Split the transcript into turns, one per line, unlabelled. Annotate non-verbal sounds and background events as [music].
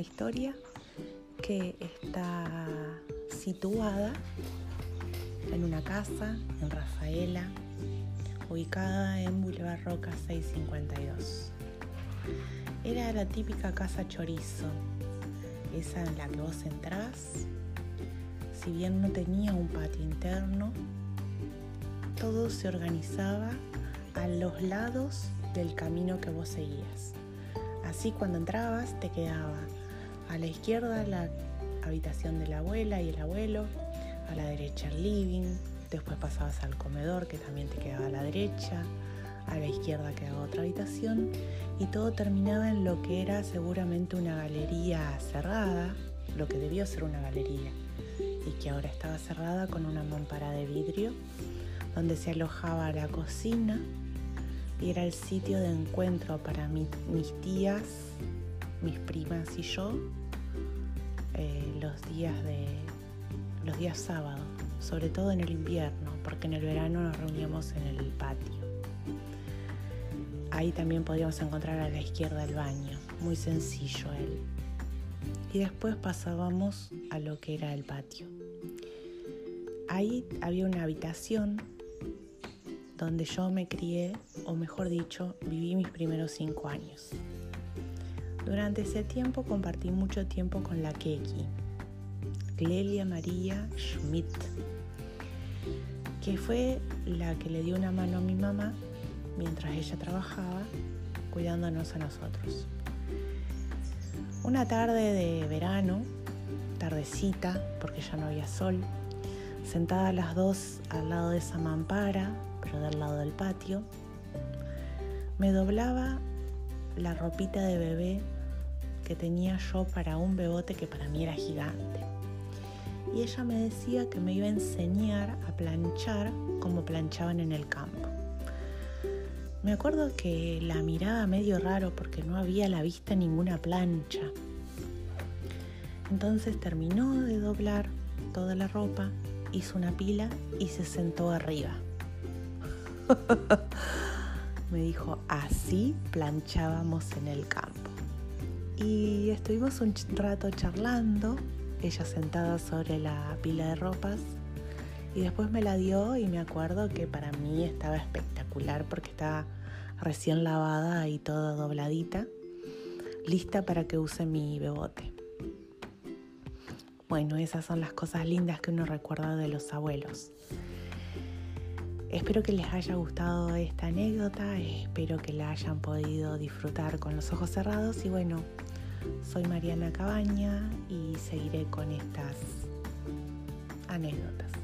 historia que está situada en una casa en Rafaela, ubicada en Boulevard Roca 652. Era la típica casa chorizo, esa en la que vos entrás. Si bien no tenía un patio interno, todo se organizaba a los lados del camino que vos seguías. Así cuando entrabas te quedaba a la izquierda la habitación de la abuela y el abuelo, a la derecha el living, después pasabas al comedor que también te quedaba a la derecha, a la izquierda quedaba otra habitación y todo terminaba en lo que era seguramente una galería cerrada, lo que debió ser una galería y que ahora estaba cerrada con una mampara de vidrio donde se alojaba la cocina era el sitio de encuentro para mis tías, mis primas y yo eh, los días de los días sábados, sobre todo en el invierno, porque en el verano nos reuníamos en el patio. Ahí también podíamos encontrar a la izquierda el baño, muy sencillo él. Y después pasábamos a lo que era el patio. Ahí había una habitación donde yo me crié, o mejor dicho, viví mis primeros cinco años. Durante ese tiempo compartí mucho tiempo con la Keki, Clelia María Schmidt, que fue la que le dio una mano a mi mamá mientras ella trabajaba cuidándonos a nosotros. Una tarde de verano, tardecita, porque ya no había sol, sentadas las dos al lado de esa mampara, pero del lado del patio, me doblaba la ropita de bebé que tenía yo para un bebote que para mí era gigante. Y ella me decía que me iba a enseñar a planchar como planchaban en el campo. Me acuerdo que la miraba medio raro porque no había a la vista ninguna plancha. Entonces terminó de doblar toda la ropa, hizo una pila y se sentó arriba. [laughs] Me dijo, así planchábamos en el campo. Y estuvimos un rato charlando, ella sentada sobre la pila de ropas, y después me la dio y me acuerdo que para mí estaba espectacular porque estaba recién lavada y toda dobladita, lista para que use mi bebote. Bueno, esas son las cosas lindas que uno recuerda de los abuelos. Espero que les haya gustado esta anécdota, espero que la hayan podido disfrutar con los ojos cerrados y bueno, soy Mariana Cabaña y seguiré con estas anécdotas.